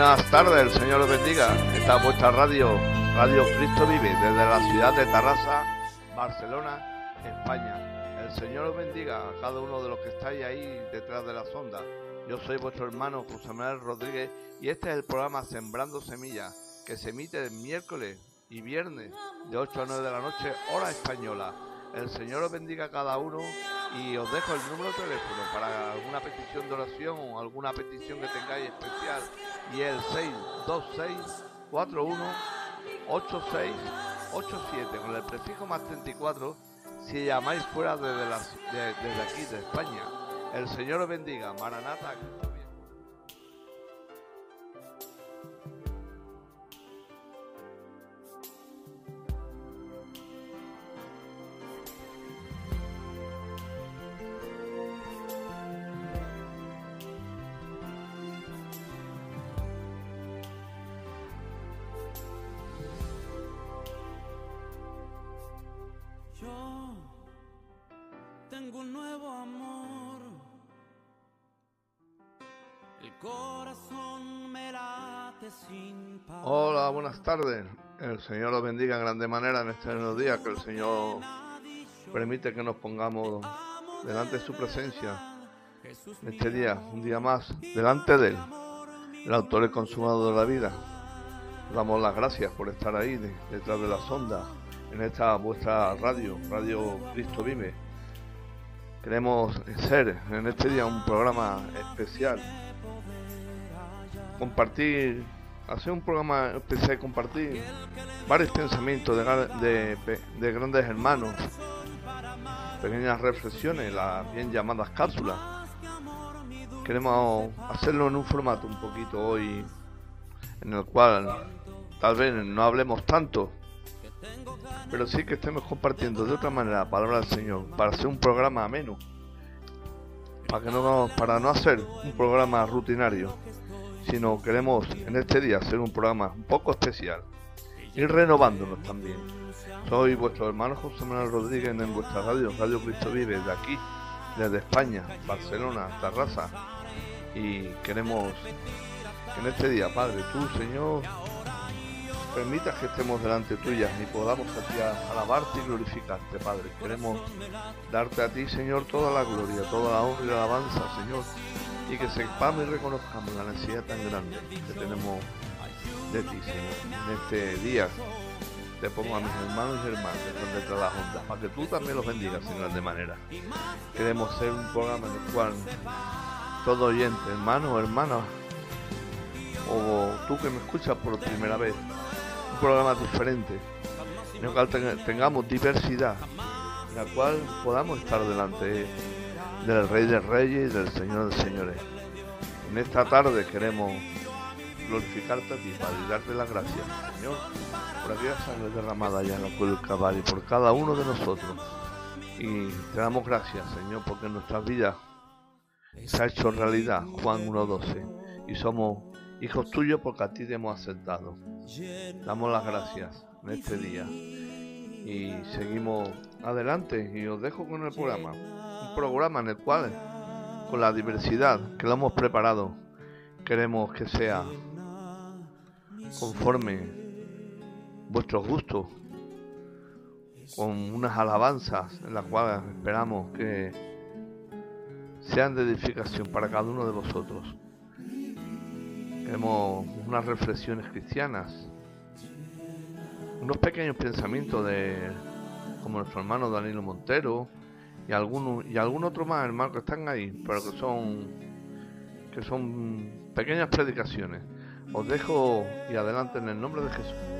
Buenas tardes, el Señor los bendiga. Esta es vuestra radio, Radio Cristo Vive, desde la ciudad de Tarrasa, Barcelona, España. El Señor os bendiga a cada uno de los que estáis ahí detrás de la sonda. Yo soy vuestro hermano José Manuel Rodríguez y este es el programa Sembrando Semillas, que se emite el miércoles y viernes de 8 a 9 de la noche, hora española. El Señor os bendiga a cada uno y os dejo el número de teléfono para alguna petición de oración o alguna petición que tengáis especial y el 626 41 8687 con el prefijo más 34 si llamáis fuera desde, desde aquí de España. El Señor os bendiga. Maranata. Tardes. El Señor los bendiga en grande manera en este nuevo día, que el Señor permite que nos pongamos delante de su presencia en este día, un día más, delante de Él, el autor y consumado de la vida. Damos las gracias por estar ahí detrás de la sonda, en esta vuestra radio, Radio Cristo Vive. Queremos ser en este día un programa especial, compartir hacer un programa especial, compartir varios pensamientos de, de, grandes hermanos, pequeñas reflexiones, las bien llamadas cápsulas. Queremos hacerlo en un formato un poquito hoy en el cual tal vez no hablemos tanto, pero sí que estemos compartiendo de otra manera la palabra del Señor para hacer un programa ameno, para que no para no hacer un programa rutinario sino queremos en este día hacer un programa un poco especial y renovándonos también. Soy vuestro hermano José Manuel Rodríguez en vuestra radio, Radio Cristo Vive, de aquí, desde España, Barcelona, Tarrasa. Y queremos que en este día, Padre, tú, Señor, permitas que estemos delante tuya y podamos a ti alabarte y glorificarte, Padre. Queremos darte a ti, Señor, toda la gloria, toda la honra y la alabanza, Señor y que sepamos y reconozcamos la necesidad tan grande que tenemos de ti, Señor. En este día te pongo a mis hermanos y hermanas de la junta, para que tú también los bendigas, Señor, de manera. Queremos ser un programa en el cual todo oyente, hermano o hermana, o tú que me escuchas por primera vez, un programa diferente, en el cual tengamos diversidad, en la cual podamos estar delante del Rey de Reyes y del Señor de Señores. En esta tarde queremos glorificarte a ti, y darte las gracias, Señor, por aquella sangre derramada allá en la cruz del Calvario, por cada uno de nosotros. Y te damos gracias, Señor, porque en nuestras vidas se ha hecho realidad Juan 1.12 y somos hijos tuyos porque a ti te hemos aceptado. Damos las gracias en este día y seguimos adelante y os dejo con el programa programa en el cual, con la diversidad que lo hemos preparado, queremos que sea conforme vuestros gustos, con unas alabanzas en las cuales esperamos que sean de edificación para cada uno de vosotros. Queremos unas reflexiones cristianas, unos pequeños pensamientos de como nuestro hermano Danilo Montero, y algún, y algún otro más, hermano, que están ahí, pero que son, que son pequeñas predicaciones. Os dejo y adelante en el nombre de Jesús.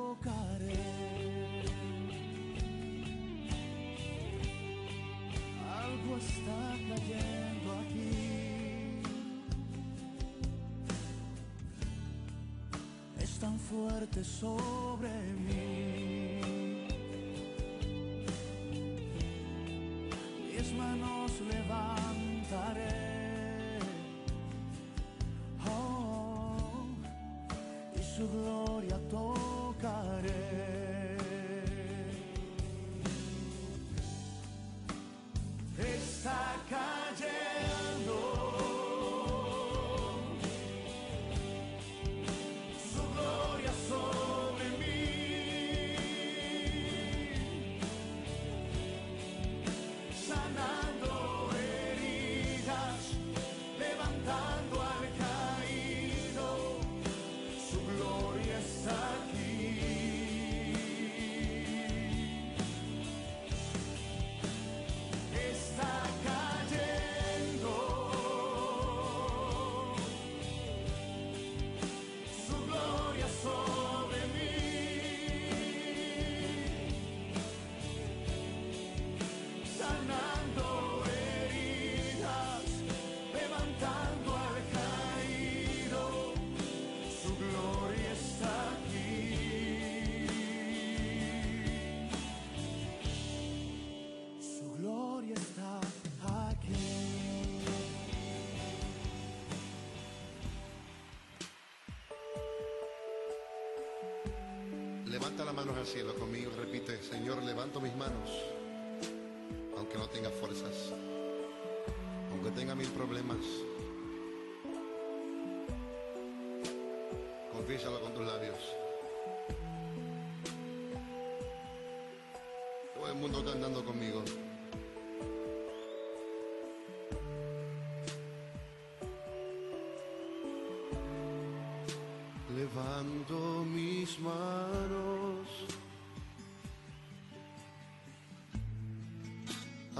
Fuerte sobre mí. Mis manos levantaré. Oh, y su gloria tocaré. Levanta las manos al cielo conmigo, repite, Señor, levanto mis manos, aunque no tenga fuerzas, aunque tenga mil problemas. Confiésalo con tus labios. Todo el mundo está andando conmigo. Levanto mis manos,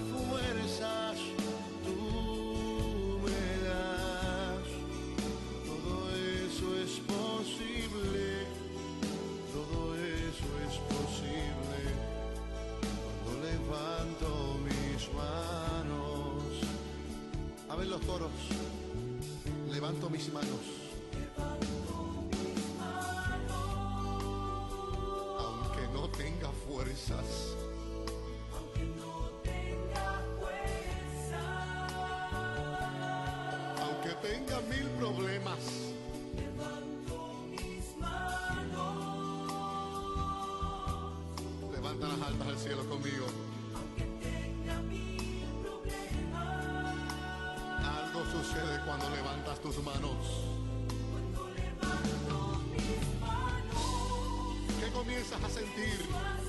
Fuerzas tú me das. Todo eso es posible. Todo eso es posible cuando levanto mis manos. A ver los toros. Levanto mis manos. Tenga mil problemas. Levanta las altas al cielo conmigo. Algo sucede cuando levantas tus manos. ¿Qué comienzas a sentir?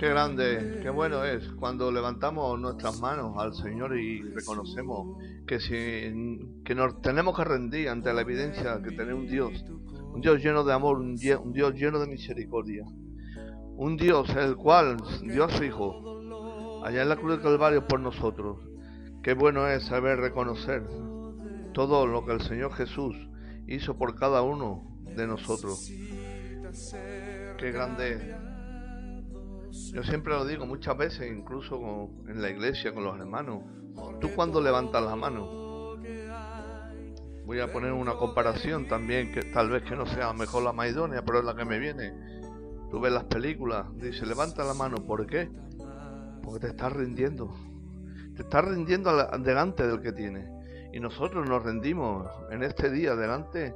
Qué grande, qué bueno es cuando levantamos nuestras manos al Señor y reconocemos que, si, que nos tenemos que rendir ante la evidencia que tenemos un Dios, un Dios lleno de amor, un, Dios lleno de misericordia, un Dios el cual dio a su Hijo allá en la cruz del Calvario por nosotros. Qué bueno es saber reconocer todo lo que el Señor Jesús hizo por cada uno de nosotros. Qué grande es. Yo siempre lo digo muchas veces, incluso en la iglesia con los hermanos. Tú cuando levantas la mano, voy a poner una comparación también que tal vez que no sea mejor la más idónea, pero es la que me viene. Tú ves las películas, dice levanta la mano, ¿por qué? Porque te estás rindiendo. Te estás rindiendo delante del que tiene. Y nosotros nos rendimos en este día delante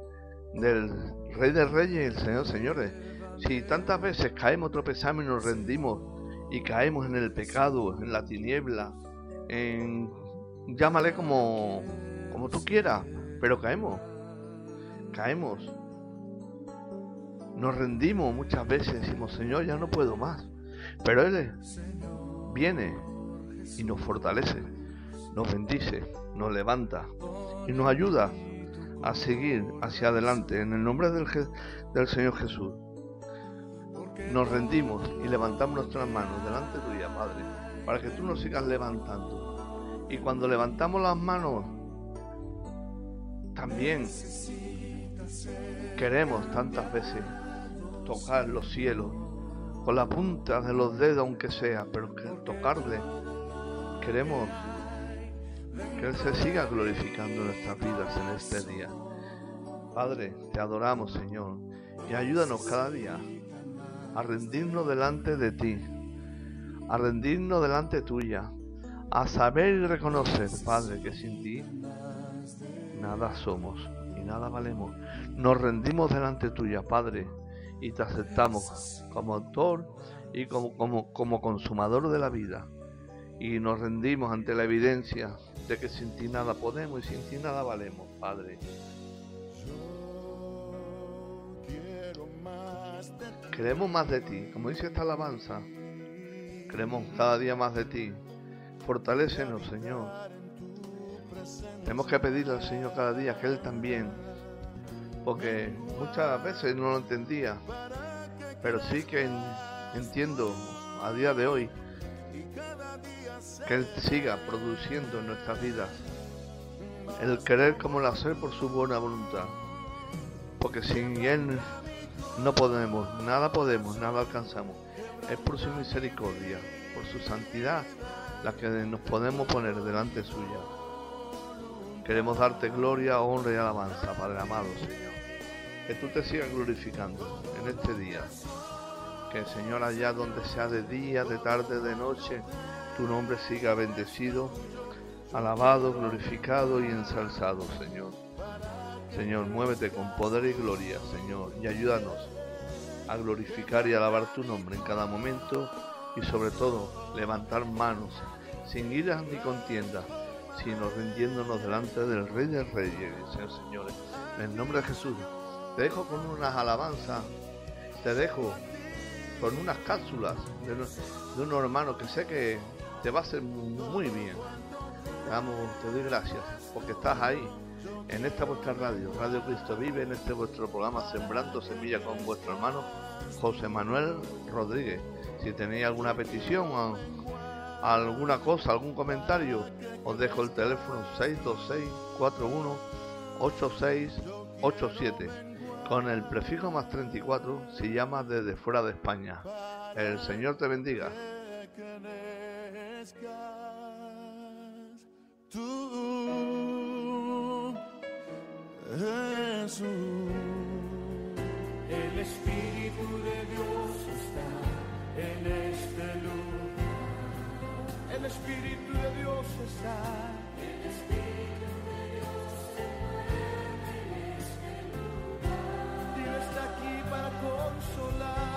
del Rey de Reyes y el Señor Señores. Si tantas veces caemos, tropezamos y nos rendimos y caemos en el pecado, en la tiniebla, en llámale como como tú quieras, pero caemos. Caemos. Nos rendimos muchas veces, decimos, Señor, ya no puedo más. Pero Él viene y nos fortalece, nos bendice, nos levanta y nos ayuda a seguir hacia adelante en el nombre del, del Señor Jesús. Nos rendimos y levantamos nuestras manos delante tuya, Padre, para que tú nos sigas levantando. Y cuando levantamos las manos, también queremos tantas veces tocar los cielos con la punta de los dedos, aunque sea, pero que tocarle, queremos que Él se siga glorificando en nuestras vidas en este día. Padre, te adoramos, Señor, y ayúdanos cada día a rendirnos delante de ti, a rendirnos delante tuya, a saber y reconocer, Padre, que sin ti nada somos y nada valemos. Nos rendimos delante tuya, Padre, y te aceptamos como autor y como, como, como consumador de la vida. Y nos rendimos ante la evidencia de que sin ti nada podemos y sin ti nada valemos, Padre. Queremos más de ti, como dice esta alabanza. Queremos cada día más de ti. Fortalécenos, Señor. Tenemos que pedirle al Señor cada día que Él también, porque muchas veces no lo entendía, pero sí que en- entiendo a día de hoy que Él siga produciendo en nuestras vidas el querer como el hacer por su buena voluntad, porque sin Él no podemos, nada podemos, nada alcanzamos. Es por su misericordia, por su santidad, la que nos podemos poner delante suya. Queremos darte gloria, honra y alabanza, Padre amado, Señor. Que tú te sigas glorificando en este día. Que, Señor, allá donde sea de día, de tarde, de noche, tu nombre siga bendecido, alabado, glorificado y ensalzado, Señor. Señor, muévete con poder y gloria, Señor, y ayúdanos a glorificar y alabar tu nombre en cada momento y sobre todo levantar manos sin iras ni contienda, sino rindiéndonos delante del Rey de Reyes, Señor Señores. En el nombre de Jesús, te dejo con unas alabanzas, te dejo con unas cápsulas de, de unos hermanos que sé que te va a hacer muy bien. Te amo, te doy gracias porque estás ahí en esta vuestra radio, Radio Cristo Vive, en este vuestro programa Sembrando Semilla con vuestro hermano José Manuel Rodríguez. Si tenéis alguna petición alguna cosa, algún comentario, os dejo el teléfono 626-41-8687 con el prefijo más 34 si llamas desde fuera de España. El Señor te bendiga. Jesús. El Espíritu de Dios está en este lugar. El Espíritu de Dios está. El Espíritu de Dios se mueve en este lugar. Dios está aquí para consolar.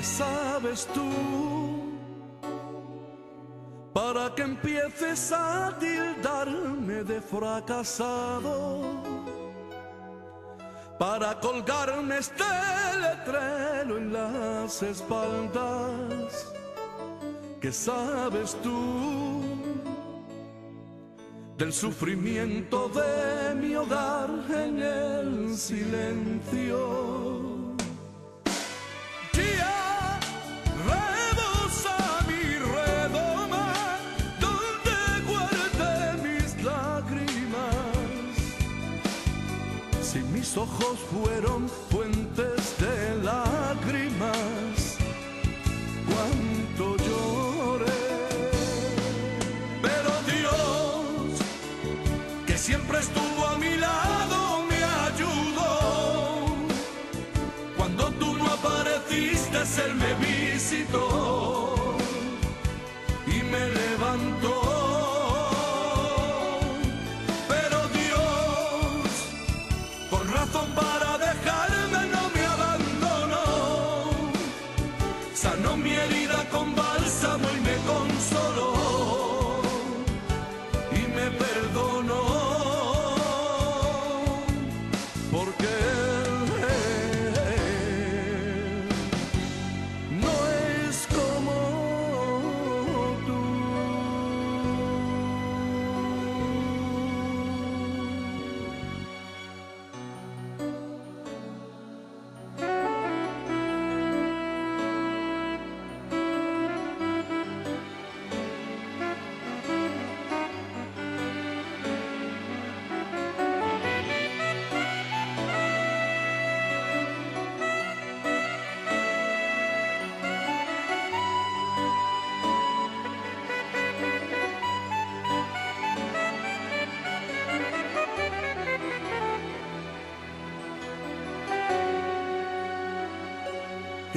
¿Qué sabes tú? Para que empieces a tildarme de fracasado. Para colgarme este letrero en las espaldas. ¿Qué sabes tú? Del sufrimiento de mi hogar en el silencio. Fueron fuentes de lágrimas, cuánto lloré. Pero Dios, que siempre estuvo a mi lado, me ayudó. Cuando tú no apareciste, Él me visitó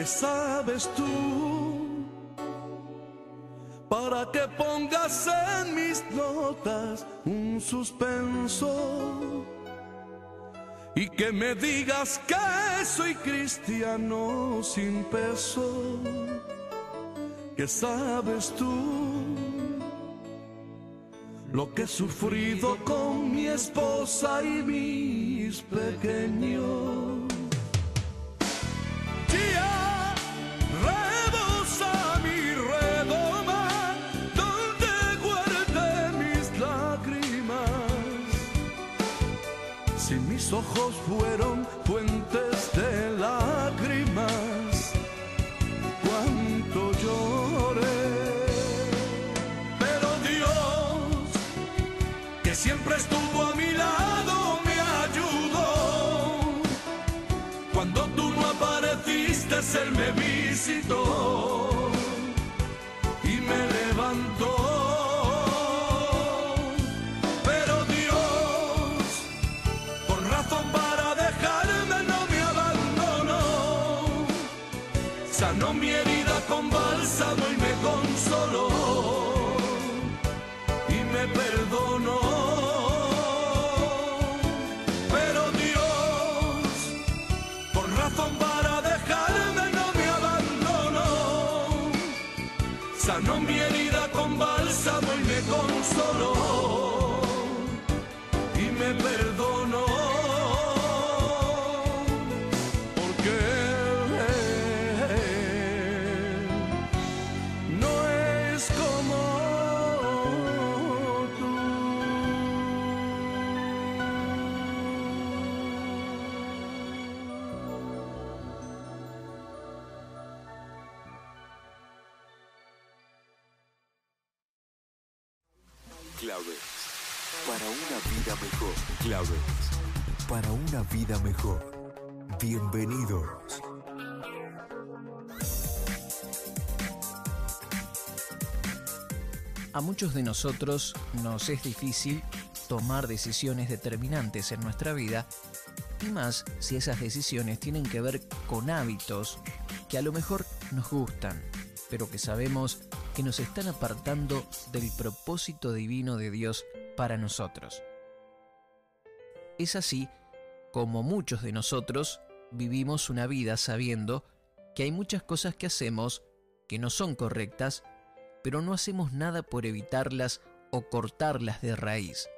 ¿Qué sabes tú? Para que pongas en mis notas un suspenso y que me digas que soy cristiano sin peso. ¿Qué sabes tú? Lo que he sufrido con mi esposa y mis pequeños. Ojos fueron fuentes de lágrimas. Cuánto lloré. Pero Dios, que siempre estuvo a mi lado, me ayudó. Cuando tú no apareciste, Él me visitó Claves. Para una vida mejor. Claves. Para una vida mejor. Bienvenidos. A muchos de nosotros nos es difícil tomar decisiones determinantes en nuestra vida y más si esas decisiones tienen que ver con hábitos que a lo mejor nos gustan, pero que sabemos que nos están apartando del propósito divino de Dios para nosotros. Es así como muchos de nosotros vivimos una vida sabiendo que hay muchas cosas que hacemos que no son correctas, pero no hacemos nada por evitarlas o cortarlas de raíz.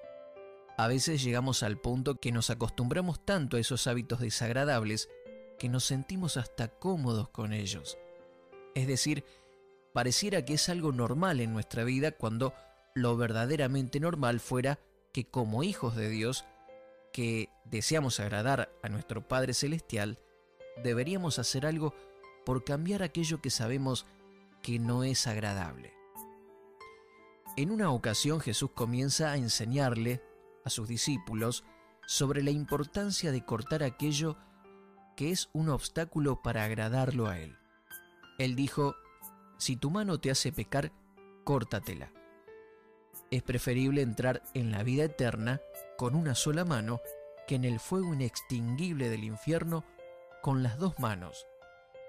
A veces llegamos al punto que nos acostumbramos tanto a esos hábitos desagradables que nos sentimos hasta cómodos con ellos. Es decir, pareciera que es algo normal en nuestra vida cuando lo verdaderamente normal fuera que como hijos de Dios, que deseamos agradar a nuestro Padre Celestial, deberíamos hacer algo por cambiar aquello que sabemos que no es agradable. En una ocasión Jesús comienza a enseñarle a sus discípulos sobre la importancia de cortar aquello que es un obstáculo para agradarlo a Él. Él dijo, si tu mano te hace pecar, córtatela. Es preferible entrar en la vida eterna con una sola mano que en el fuego inextinguible del infierno con las dos manos.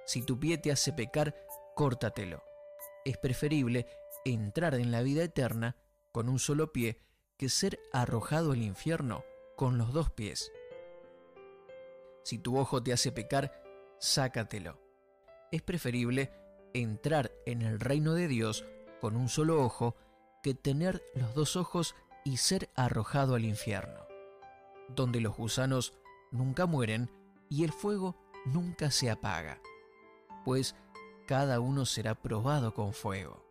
Si tu pie te hace pecar, córtatelo. Es preferible entrar en la vida eterna con un solo pie que ser arrojado al infierno con los dos pies. Si tu ojo te hace pecar, sácatelo. Es preferible entrar en el reino de Dios con un solo ojo que tener los dos ojos y ser arrojado al infierno, donde los gusanos nunca mueren y el fuego nunca se apaga, pues cada uno será probado con fuego.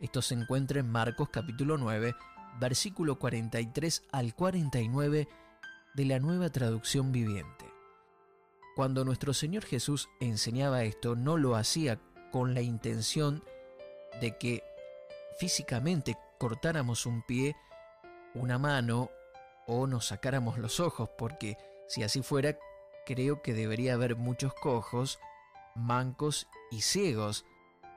Esto se encuentra en Marcos capítulo 9, versículo 43 al 49 de la nueva traducción viviente. Cuando nuestro Señor Jesús enseñaba esto, no lo hacía con la intención de que físicamente cortáramos un pie, una mano o nos sacáramos los ojos, porque si así fuera, creo que debería haber muchos cojos, mancos y ciegos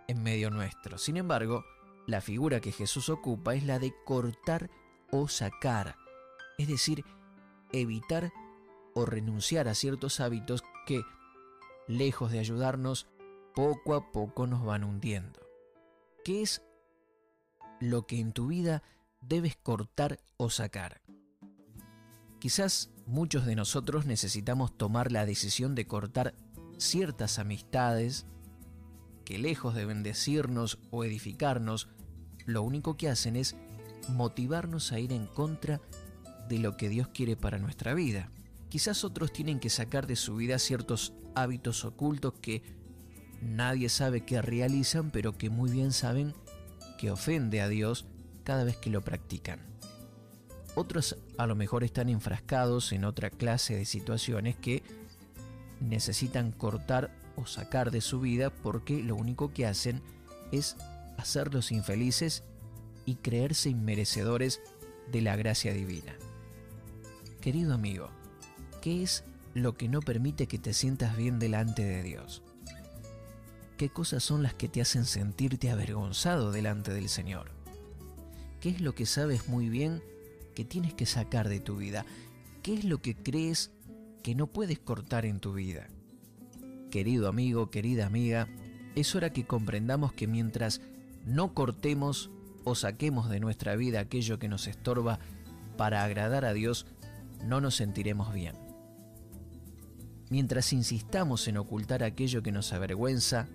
en medio nuestro. Sin embargo, la figura que Jesús ocupa es la de cortar o sacar, es decir, evitar o renunciar a ciertos hábitos que, lejos de ayudarnos, poco a poco nos van hundiendo. ¿Qué es lo que en tu vida debes cortar o sacar? Quizás muchos de nosotros necesitamos tomar la decisión de cortar ciertas amistades que lejos de bendecirnos o edificarnos, lo único que hacen es motivarnos a ir en contra de lo que Dios quiere para nuestra vida. Quizás otros tienen que sacar de su vida ciertos hábitos ocultos que nadie sabe que realizan, pero que muy bien saben que ofende a Dios cada vez que lo practican. Otros a lo mejor están enfrascados en otra clase de situaciones que necesitan cortar o sacar de su vida porque lo único que hacen es hacerlos infelices y creerse inmerecedores de la gracia divina. Querido amigo, ¿qué es lo que no permite que te sientas bien delante de Dios? ¿Qué cosas son las que te hacen sentirte avergonzado delante del Señor? ¿Qué es lo que sabes muy bien que tienes que sacar de tu vida? ¿Qué es lo que crees que no puedes cortar en tu vida? Querido amigo, querida amiga, es hora que comprendamos que mientras no cortemos o saquemos de nuestra vida aquello que nos estorba para agradar a Dios, no nos sentiremos bien. Mientras insistamos en ocultar aquello que nos avergüenza,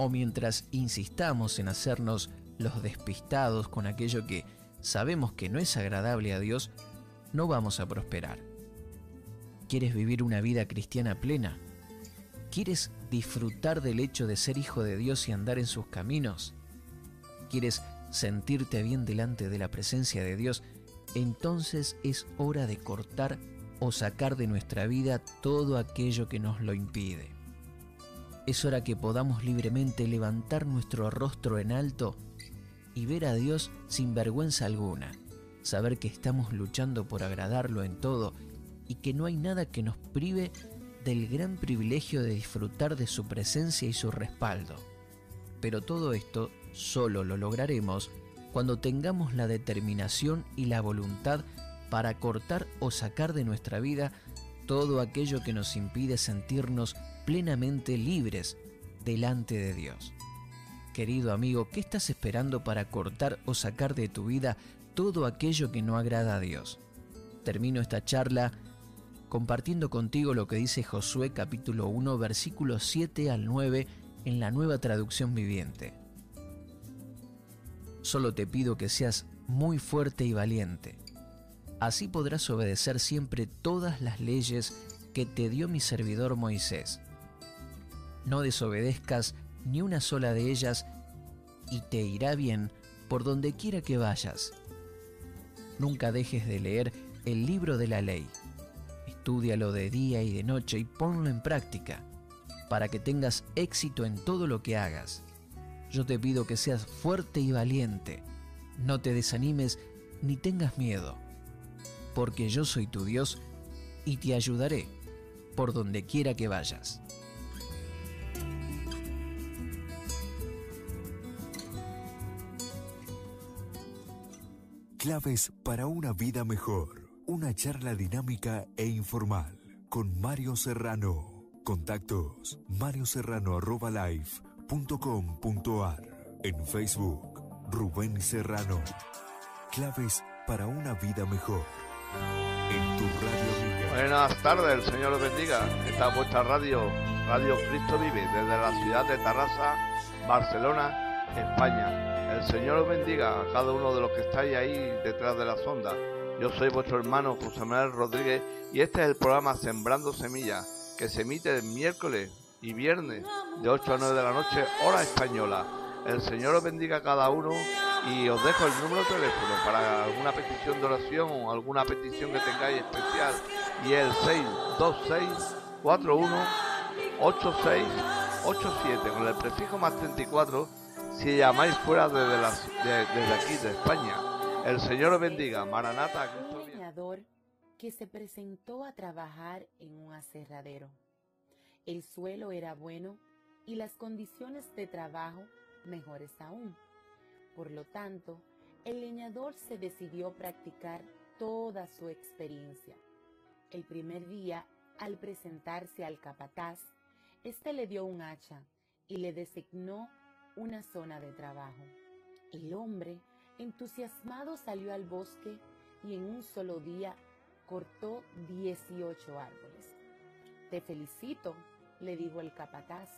o mientras insistamos en hacernos los despistados con aquello que sabemos que no es agradable a Dios, no vamos a prosperar. ¿Quieres vivir una vida cristiana plena? ¿Quieres disfrutar del hecho de ser hijo de Dios y andar en sus caminos? ¿Quieres sentirte bien delante de la presencia de Dios? Entonces es hora de cortar o sacar de nuestra vida todo aquello que nos lo impide. Es hora que podamos libremente levantar nuestro rostro en alto y ver a Dios sin vergüenza alguna, saber que estamos luchando por agradarlo en todo y que no hay nada que nos prive del gran privilegio de disfrutar de su presencia y su respaldo. Pero todo esto solo lo lograremos cuando tengamos la determinación y la voluntad para cortar o sacar de nuestra vida todo aquello que nos impide sentirnos plenamente libres delante de Dios. Querido amigo, ¿qué estás esperando para cortar o sacar de tu vida todo aquello que no agrada a Dios? Termino esta charla compartiendo contigo lo que dice Josué capítulo 1 versículos 7 al 9 en la nueva traducción viviente. Solo te pido que seas muy fuerte y valiente. Así podrás obedecer siempre todas las leyes que te dio mi servidor Moisés. No desobedezcas ni una sola de ellas y te irá bien por donde quiera que vayas. Nunca dejes de leer el libro de la ley. Estúdialo de día y de noche y ponlo en práctica para que tengas éxito en todo lo que hagas. Yo te pido que seas fuerte y valiente. No te desanimes ni tengas miedo, porque yo soy tu Dios y te ayudaré por donde quiera que vayas. Claves para una vida mejor. Una charla dinámica e informal con Mario Serrano. Contactos marioserrano.life.com.ar En Facebook, Rubén Serrano. Claves para una vida mejor. En tu radio amiga. Buenas tardes, el Señor los bendiga. Esta es vuestra radio, Radio Cristo Vive, desde la ciudad de Tarrasa, Barcelona, España. El Señor os bendiga a cada uno de los que estáis ahí detrás de la sonda. Yo soy vuestro hermano José Manuel Rodríguez y este es el programa Sembrando Semillas, que se emite el miércoles y viernes de 8 a 9 de la noche, hora española. El Señor os bendiga a cada uno y os dejo el número de teléfono para alguna petición de oración o alguna petición que tengáis especial y el 626 41 8687 con el prefijo más 34 si llamáis fuera desde, las- de- desde aquí de España. El Señor os bendiga. Maranata. Un leñador que se presentó a trabajar en un aserradero. El suelo era bueno y las condiciones de trabajo mejores aún. Por lo tanto, el leñador se decidió practicar toda su experiencia. El primer día, al presentarse al capataz, éste le dio un hacha y le designó una zona de trabajo. El hombre, entusiasmado, salió al bosque y en un solo día cortó 18 árboles. Te felicito, le dijo el capataz.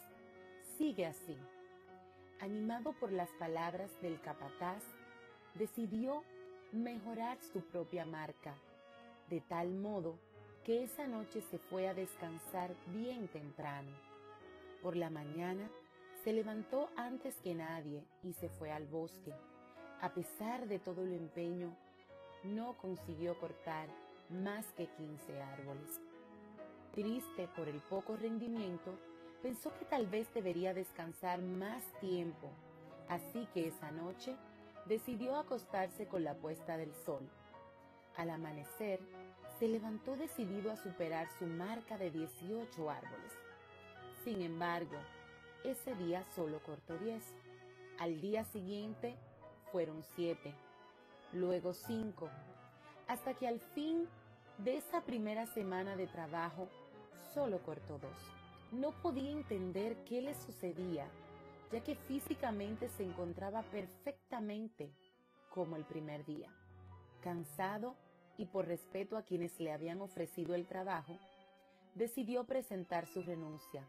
Sigue así. Animado por las palabras del capataz, decidió mejorar su propia marca, de tal modo que esa noche se fue a descansar bien temprano. Por la mañana se levantó antes que nadie y se fue al bosque. A pesar de todo el empeño, no consiguió cortar más que 15 árboles. Triste por el poco rendimiento, pensó que tal vez debería descansar más tiempo, así que esa noche decidió acostarse con la puesta del sol. Al amanecer, se levantó decidido a superar su marca de 18 árboles. Sin embargo, ese día solo cortó 10. Al día siguiente fueron 7, luego 5, hasta que al fin de esa primera semana de trabajo solo cortó 2. No podía entender qué le sucedía, ya que físicamente se encontraba perfectamente como el primer día. Cansado y por respeto a quienes le habían ofrecido el trabajo, decidió presentar su renuncia,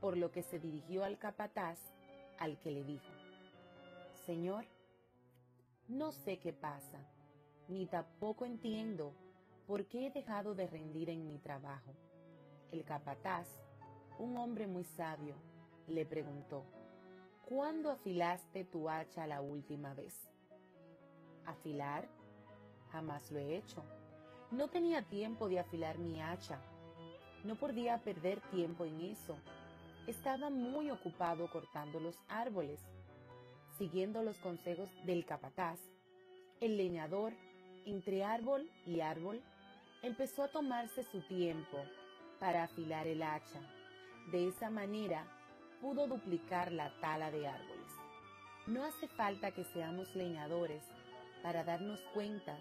por lo que se dirigió al capataz, al que le dijo, Señor, no sé qué pasa, ni tampoco entiendo por qué he dejado de rendir en mi trabajo. El capataz, un hombre muy sabio, le preguntó, ¿Cuándo afilaste tu hacha la última vez? ¿Afilar? Jamás lo he hecho. No tenía tiempo de afilar mi hacha. No podía perder tiempo en eso. Estaba muy ocupado cortando los árboles. Siguiendo los consejos del capataz, el leñador, entre árbol y árbol, empezó a tomarse su tiempo para afilar el hacha. De esa manera pudo duplicar la tala de árboles. No hace falta que seamos leñadores para darnos cuenta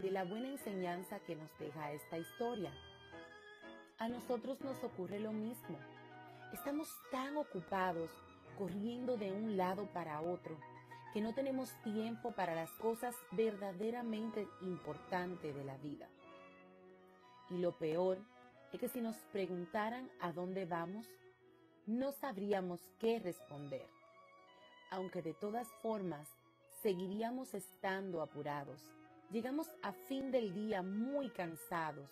de la buena enseñanza que nos deja esta historia. A nosotros nos ocurre lo mismo. Estamos tan ocupados corriendo de un lado para otro que no tenemos tiempo para las cosas verdaderamente importantes de la vida. Y lo peor es que si nos preguntaran a dónde vamos, no sabríamos qué responder, aunque de todas formas seguiríamos estando apurados. Llegamos a fin del día muy cansados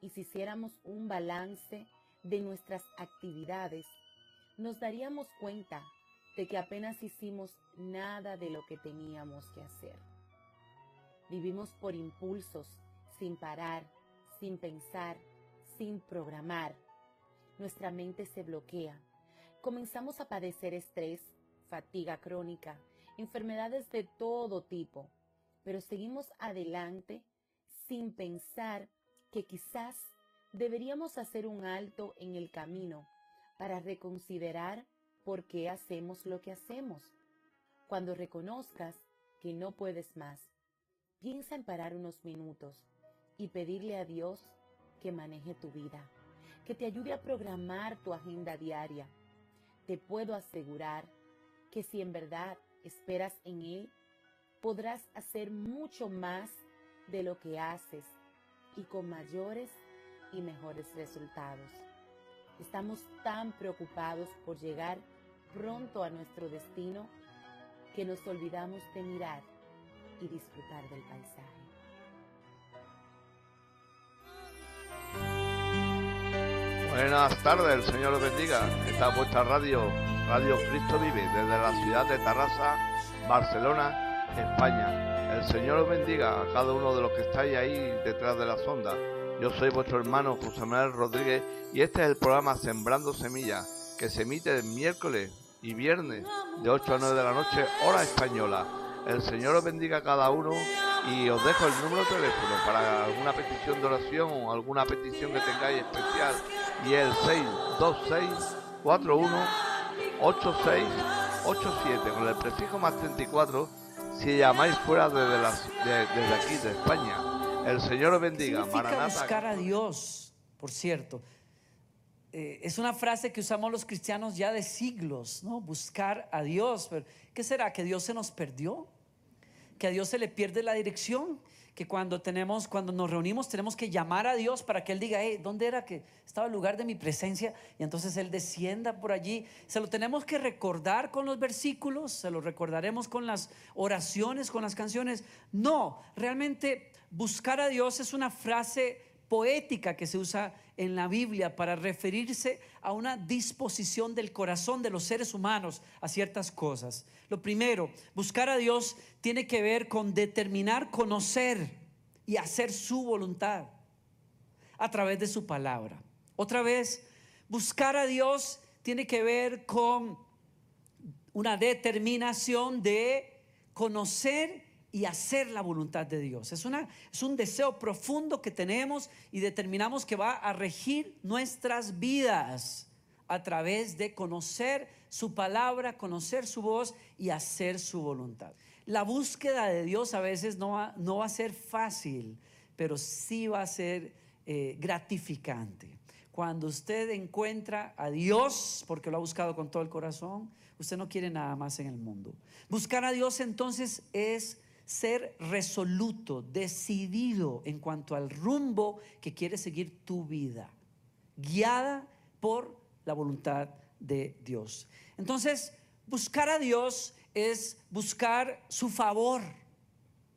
y si hiciéramos un balance de nuestras actividades, nos daríamos cuenta de que apenas hicimos nada de lo que teníamos que hacer. Vivimos por impulsos, sin parar, sin pensar, sin programar. Nuestra mente se bloquea. Comenzamos a padecer estrés, fatiga crónica, enfermedades de todo tipo, pero seguimos adelante sin pensar que quizás deberíamos hacer un alto en el camino para reconsiderar por qué hacemos lo que hacemos. Cuando reconozcas que no puedes más, piensa en parar unos minutos y pedirle a Dios que maneje tu vida, que te ayude a programar tu agenda diaria. Te puedo asegurar que si en verdad esperas en Él, podrás hacer mucho más de lo que haces y con mayores y mejores resultados. Estamos tan preocupados por llegar pronto a nuestro destino que nos olvidamos de mirar y disfrutar del paisaje. Buenas tardes, el Señor los bendiga. Esta es vuestra radio, Radio Cristo Vive, desde la ciudad de Tarrasa, Barcelona, España. El Señor os bendiga a cada uno de los que estáis ahí detrás de la sonda. Yo soy vuestro hermano José Manuel Rodríguez y este es el programa Sembrando Semillas, que se emite el miércoles y viernes de 8 a 9 de la noche, hora española. El Señor os bendiga a cada uno y os dejo el número de teléfono para alguna petición de oración o alguna petición que tengáis especial y el 626 41 8687 con el prefijo más 34 si llamáis fuera desde, de- desde aquí de España. El Señor bendiga. significa Maranata. buscar a Dios, por cierto. Eh, es una frase que usamos los cristianos ya de siglos, ¿no? Buscar a Dios. Pero, ¿Qué será? ¿Que Dios se nos perdió? ¿Que a Dios se le pierde la dirección? Que cuando tenemos, cuando nos reunimos, tenemos que llamar a Dios para que Él diga, hey, ¿dónde era que estaba el lugar de mi presencia? Y entonces Él descienda por allí. Se lo tenemos que recordar con los versículos, se lo recordaremos con las oraciones, con las canciones. No, realmente buscar a Dios es una frase poética que se usa en la Biblia para referirse a una disposición del corazón de los seres humanos a ciertas cosas. Lo primero, buscar a Dios tiene que ver con determinar, conocer y hacer su voluntad a través de su palabra. Otra vez, buscar a Dios tiene que ver con una determinación de conocer y hacer la voluntad de Dios. Es, una, es un deseo profundo que tenemos y determinamos que va a regir nuestras vidas a través de conocer su palabra, conocer su voz y hacer su voluntad. La búsqueda de Dios a veces no va, no va a ser fácil, pero sí va a ser eh, gratificante. Cuando usted encuentra a Dios, porque lo ha buscado con todo el corazón, usted no quiere nada más en el mundo. Buscar a Dios entonces es ser resoluto, decidido en cuanto al rumbo que quiere seguir tu vida, guiada por la voluntad de Dios. Entonces, buscar a Dios es buscar su favor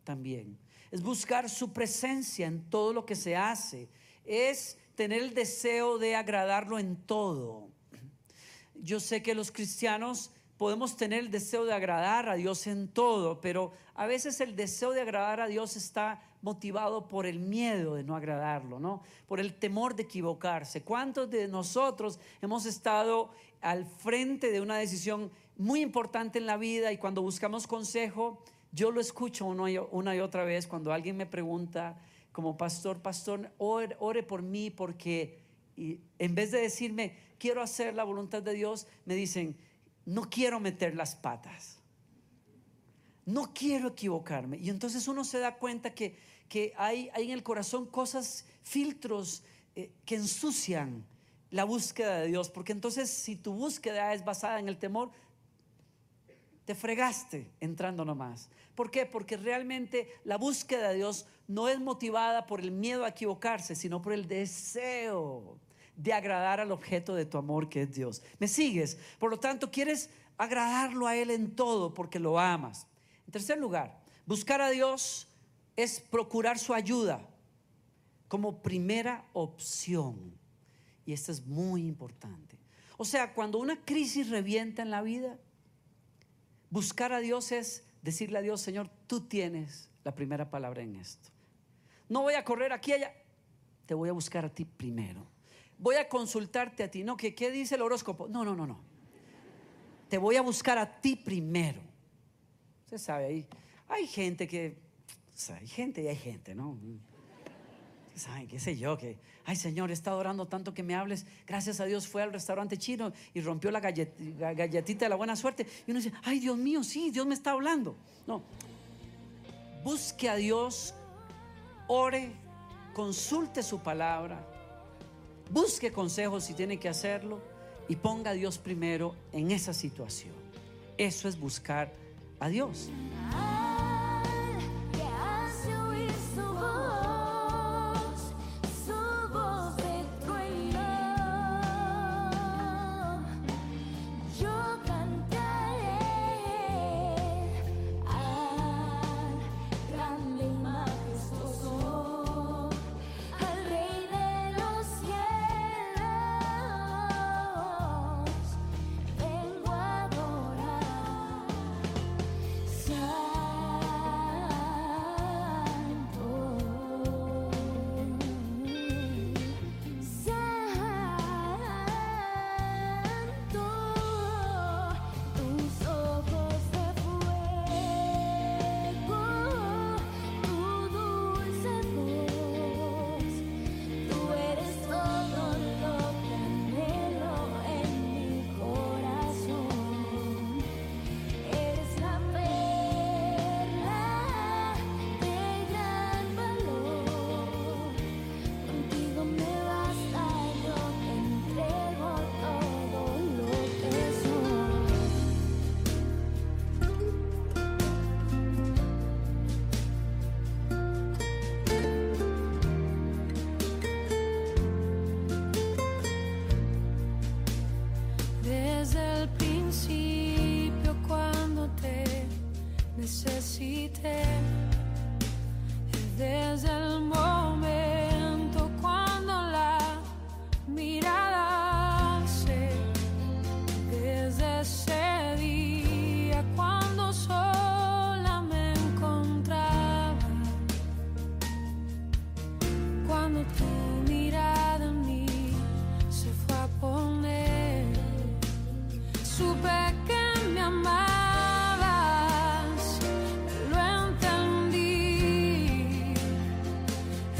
también, es buscar su presencia en todo lo que se hace, es tener el deseo de agradarlo en todo. Yo sé que los cristianos podemos tener el deseo de agradar a Dios en todo, pero a veces el deseo de agradar a Dios está motivado por el miedo de no agradarlo, ¿no? Por el temor de equivocarse. ¿Cuántos de nosotros hemos estado al frente de una decisión muy importante en la vida y cuando buscamos consejo, yo lo escucho una y, otra vez cuando alguien me pregunta como pastor, pastor, ore, ore por mí porque y en vez de decirme, quiero hacer la voluntad de Dios, me dicen, no quiero meter las patas. No quiero equivocarme. Y entonces uno se da cuenta que, que hay, hay en el corazón cosas, filtros eh, que ensucian la búsqueda de Dios. Porque entonces si tu búsqueda es basada en el temor, te fregaste entrando nomás. ¿Por qué? Porque realmente la búsqueda de Dios no es motivada por el miedo a equivocarse, sino por el deseo de agradar al objeto de tu amor que es Dios. ¿Me sigues? Por lo tanto, quieres agradarlo a Él en todo porque lo amas. En tercer lugar, buscar a Dios es procurar su ayuda como primera opción. Y esto es muy importante. O sea, cuando una crisis revienta en la vida, buscar a Dios es decirle a Dios, Señor, tú tienes la primera palabra en esto. No voy a correr aquí allá, te voy a buscar a ti primero. Voy a consultarte a ti, no, que qué dice el horóscopo? No, no, no, no. Te voy a buscar a ti primero. Usted sabe ahí, hay gente que, o sea, hay gente y hay gente, ¿no? Saben, qué sé yo, que, ay Señor, he estado orando tanto que me hables. Gracias a Dios fue al restaurante chino y rompió la gallet- ga- galletita de la buena suerte. Y uno dice, ay Dios mío, sí, Dios me está hablando. No, busque a Dios, ore, consulte su palabra, busque consejos si tiene que hacerlo y ponga a Dios primero en esa situación. Eso es buscar a Dios.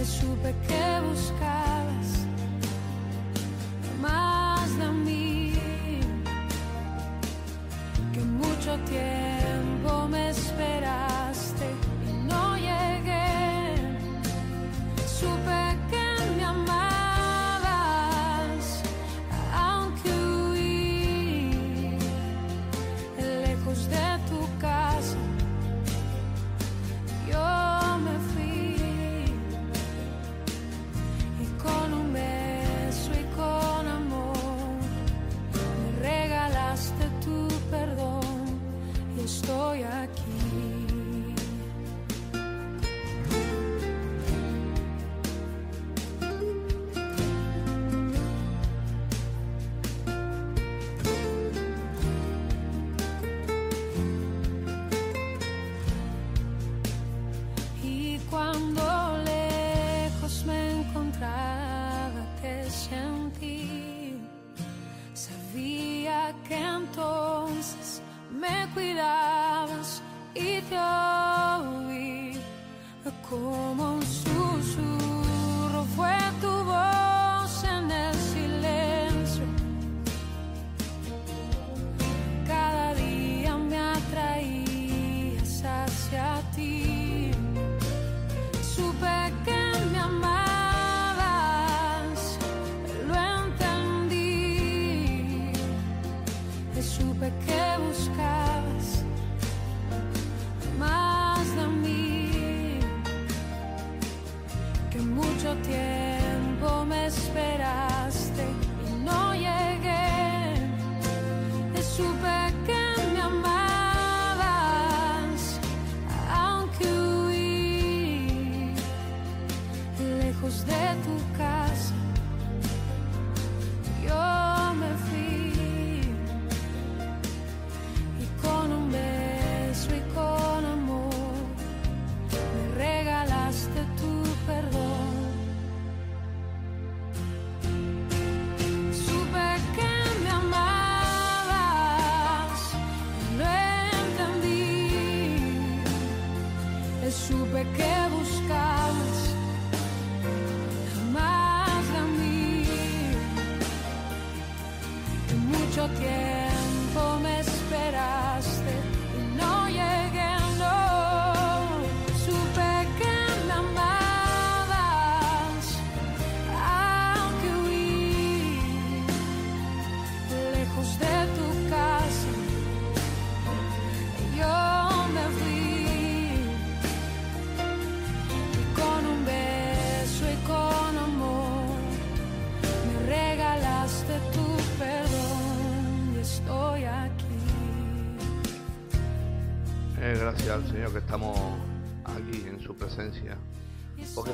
supe que buscar.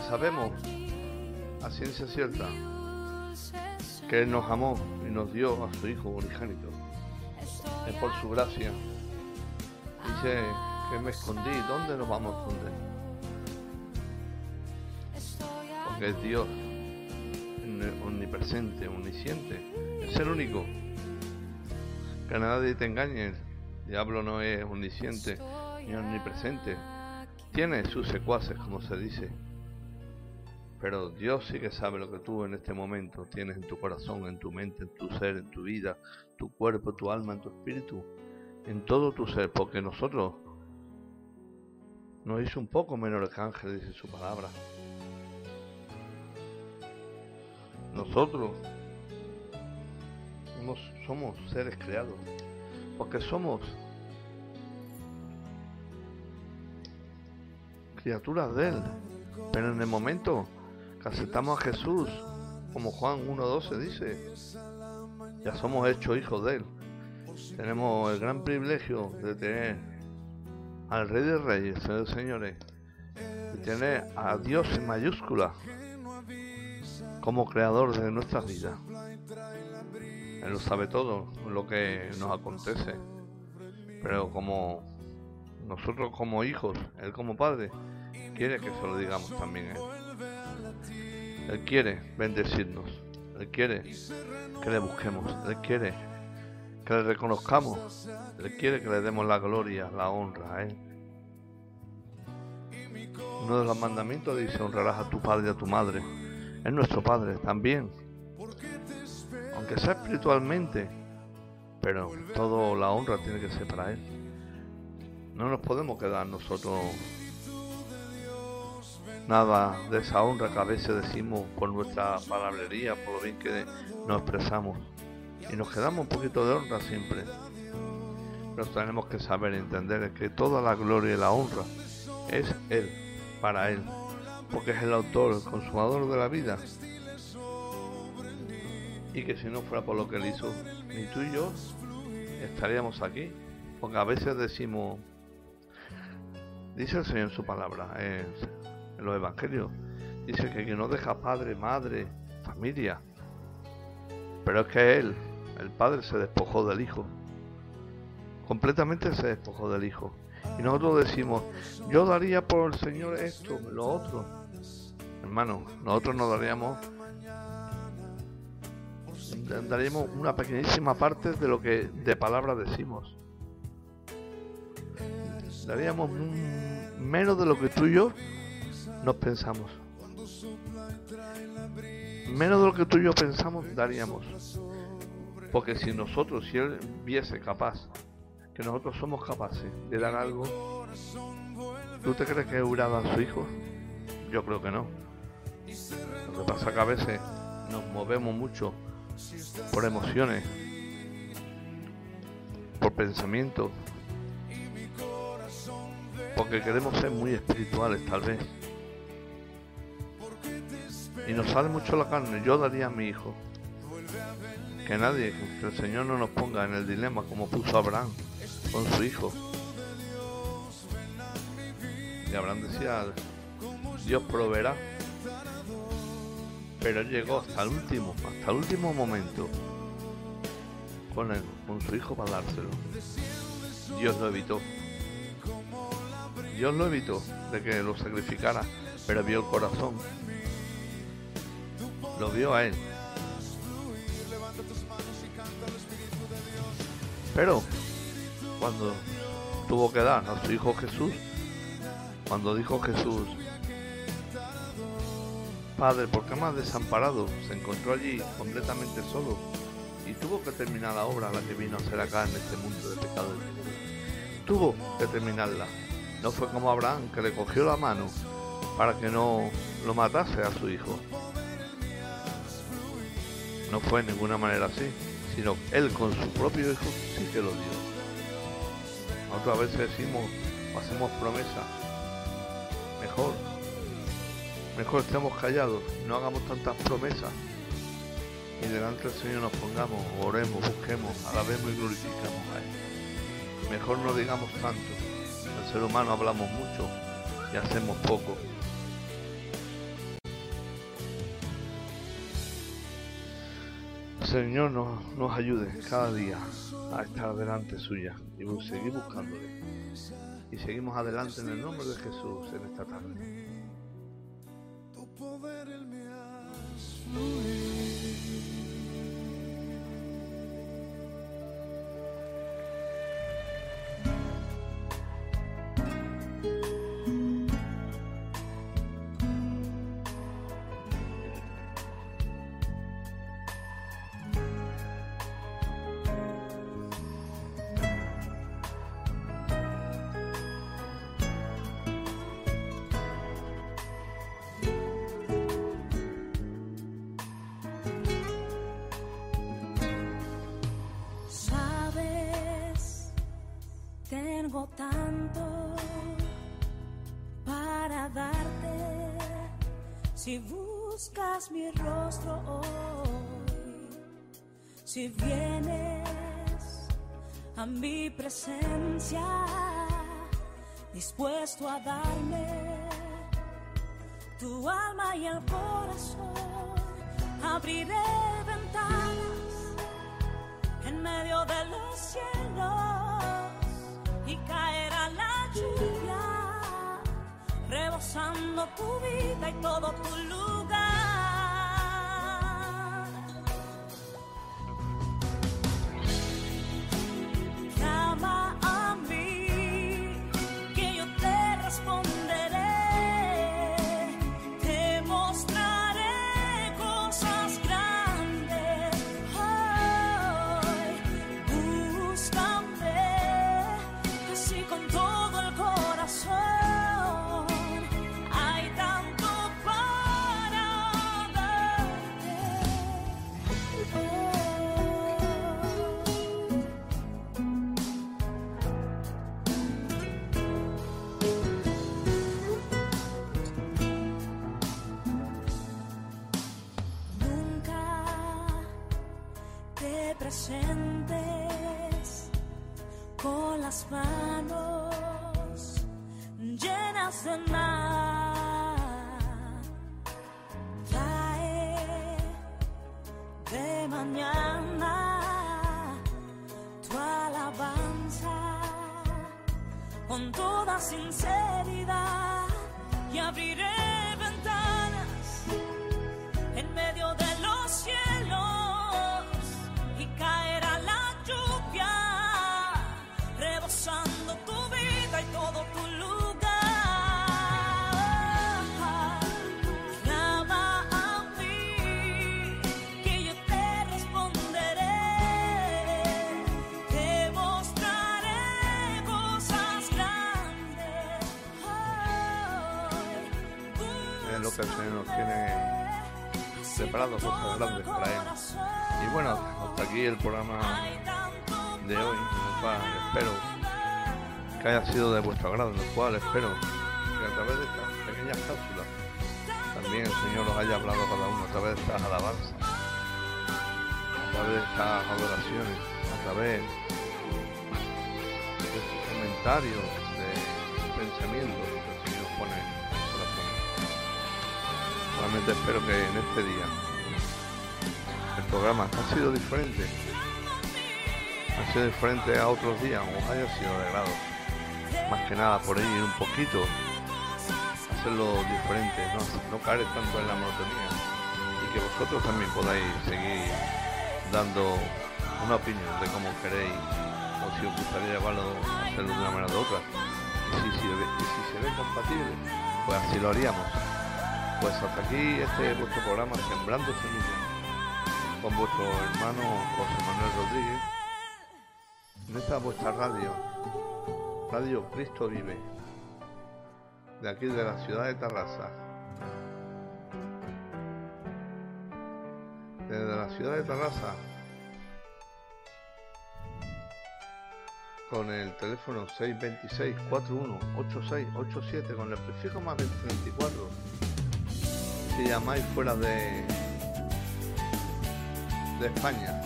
Sabemos a ciencia cierta que Él nos amó y nos dio a su Hijo unigénito. Es por su gracia. Dice que me escondí. ¿Dónde nos vamos a esconder? Porque es Dios omni- omnipresente, omnisciente. Es el único. Que nadie te engañe. El diablo no es omnisciente ni omnipresente. Tiene sus secuaces, como se dice. Pero Dios sí que sabe lo que tú en este momento tienes en tu corazón, en tu mente, en tu ser, en tu vida, tu cuerpo, tu alma, en tu espíritu, en todo tu ser, porque nosotros nos hizo un poco menor que ángel, dice su palabra. Nosotros somos, somos seres creados, porque somos criaturas de Él. Pero en el momento que aceptamos a Jesús, como Juan 1.12 dice, ya somos hechos hijos de Él. Tenemos el gran privilegio de tener al Rey de Reyes, Señores, de tener a Dios en mayúscula como creador de nuestras vidas. Él lo sabe todo, lo que nos acontece. Pero como nosotros como hijos, Él como Padre, quiere que se lo digamos también. Él quiere bendecirnos. Él quiere que le busquemos. Él quiere que le reconozcamos. Él quiere que le demos la gloria, la honra a Él. Uno de los mandamientos dice honrarás a tu padre y a tu madre. Es nuestro Padre también. Aunque sea espiritualmente. Pero toda la honra tiene que ser para Él. No nos podemos quedar nosotros nada de esa honra que a veces decimos por nuestra palabrería, por lo bien que nos expresamos. Y nos quedamos un poquito de honra siempre. Pero tenemos que saber entender que toda la gloria y la honra es Él, para Él. Porque es el autor, el consumador de la vida. Y que si no fuera por lo que Él hizo, ni tú y yo estaríamos aquí. Porque a veces decimos, dice el Señor en su palabra, en, en los evangelios, dice que no deja padre, madre, familia, pero es que Él, el Padre, se despojó del Hijo. Completamente se despojó del Hijo. Y nosotros decimos, yo daría por el Señor esto, lo otro. Hermano, nosotros nos daríamos daríamos una pequeñísima parte de lo que de palabra decimos. daríamos menos de lo que tú y yo nos pensamos. Menos de lo que tú y yo pensamos daríamos. Porque si nosotros, si Él viese capaz, que nosotros somos capaces de dar algo, ¿tú te crees que dado a su hijo? Yo creo que no. Lo que pasa es que a veces nos movemos mucho por emociones, por pensamientos, porque queremos ser muy espirituales tal vez. Y nos sale mucho la carne. Yo daría a mi hijo. Que nadie, que el Señor no nos ponga en el dilema como puso Abraham con su hijo. Y Abraham decía, Dios proveerá. Pero llegó hasta el último, hasta el último momento con, con su hijo para dárselo. Dios lo evitó. Dios lo evitó de que lo sacrificara, pero vio el corazón. Lo vio a él. Pero cuando tuvo que dar a su hijo Jesús, cuando dijo Jesús, Padre, ¿por qué me has desamparado? Se encontró allí completamente solo y tuvo que terminar la obra la que vino a hacer acá en este mundo de pecado. Tuvo que terminarla. No fue como Abraham que le cogió la mano para que no lo matase a su hijo. No fue de ninguna manera así, sino él con su propio hijo sí que lo dio. Otras veces decimos hacemos promesas. Mejor, mejor estemos callados, no hagamos tantas promesas. Y delante del Señor nos pongamos, oremos, busquemos, alabemos y glorificamos a Él. Mejor no digamos tanto. El ser humano hablamos mucho y hacemos poco. Señor nos, nos ayude cada día a estar delante suya y seguir buscándole. Y seguimos adelante en el nombre de Jesús en esta tarde. Si buscas mi rostro hoy, si vienes a mi presencia, dispuesto a darme tu alma y el corazón, abriré ventanas en medio de los cielos y caerá la lluvia, rebosando tu vida y todo tu lugar. El Señor nos tiene preparados cosas grandes para Él. Y bueno, hasta aquí el programa de hoy, espero que haya sido de vuestro agrado, en el cual espero que a través de estas pequeñas cápsulas también el Señor os haya hablado cada uno, a través de estas alabanzas, a través de estas adoraciones, a través de sus comentarios, de pensamientos Espero que en este día el programa ha sido diferente, ha sido diferente a otros días, o haya sido de grado. Más que nada por ir un poquito, hacerlo diferente, no, no caer tanto en la monotonía y que vosotros también podáis seguir dando una opinión de cómo queréis o si os gustaría llevarlo hacerlo de una manera o de otra. Y si se ve compatible, pues así lo haríamos. Pues hasta aquí este es vuestro programa Sembrando Semillas con vuestro hermano José Manuel Rodríguez en esta vuestra radio, Radio Cristo Vive, de aquí de la ciudad de Tarrasa. Desde la ciudad de Tarrasa, con el teléfono 626-418687 con el prefijo más 24 llamáis fuera de de España.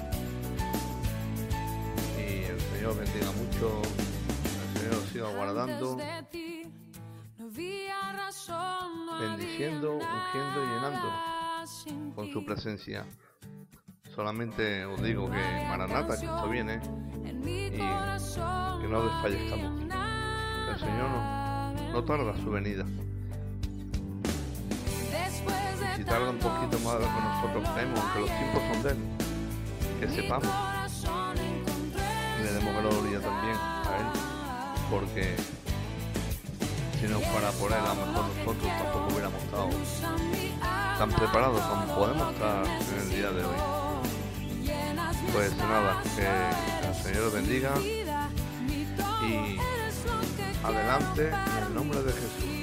Y el Señor bendiga mucho el Señor os siga guardando bendiciendo ungiendo y llenando con su presencia. Solamente os digo que Maranata que esto viene y que no desfallezcamos. que el Señor no, no tarda su venida si tarda un poquito más de lo que nosotros creemos, que los tiempos son de Él, que sepamos y le demos gloria también a Él, porque si no fuera por Él, a lo mejor nosotros tampoco hubiéramos estado tan preparados como podemos estar en el día de hoy. Pues nada, que el Señor os bendiga y adelante en el nombre de Jesús.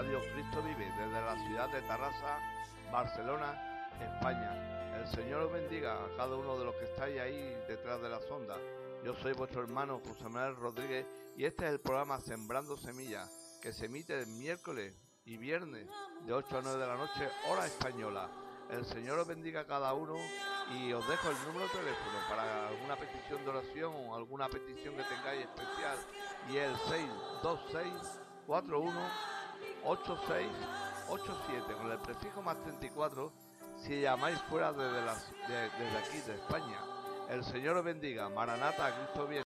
Radio Cristo Vive, desde la ciudad de Tarrasa, Barcelona, España. El Señor os bendiga a cada uno de los que estáis ahí detrás de la sonda. Yo soy vuestro hermano José Manuel Rodríguez y este es el programa Sembrando Semillas, que se emite el miércoles y viernes de 8 a 9 de la noche, hora española. El Señor os bendiga a cada uno y os dejo el número de teléfono para alguna petición de oración o alguna petición que tengáis especial y el 626 41 8687 con el prefijo más 34 si llamáis fuera desde, desde aquí de España. El Señor os bendiga. Maranata, Cristo viene.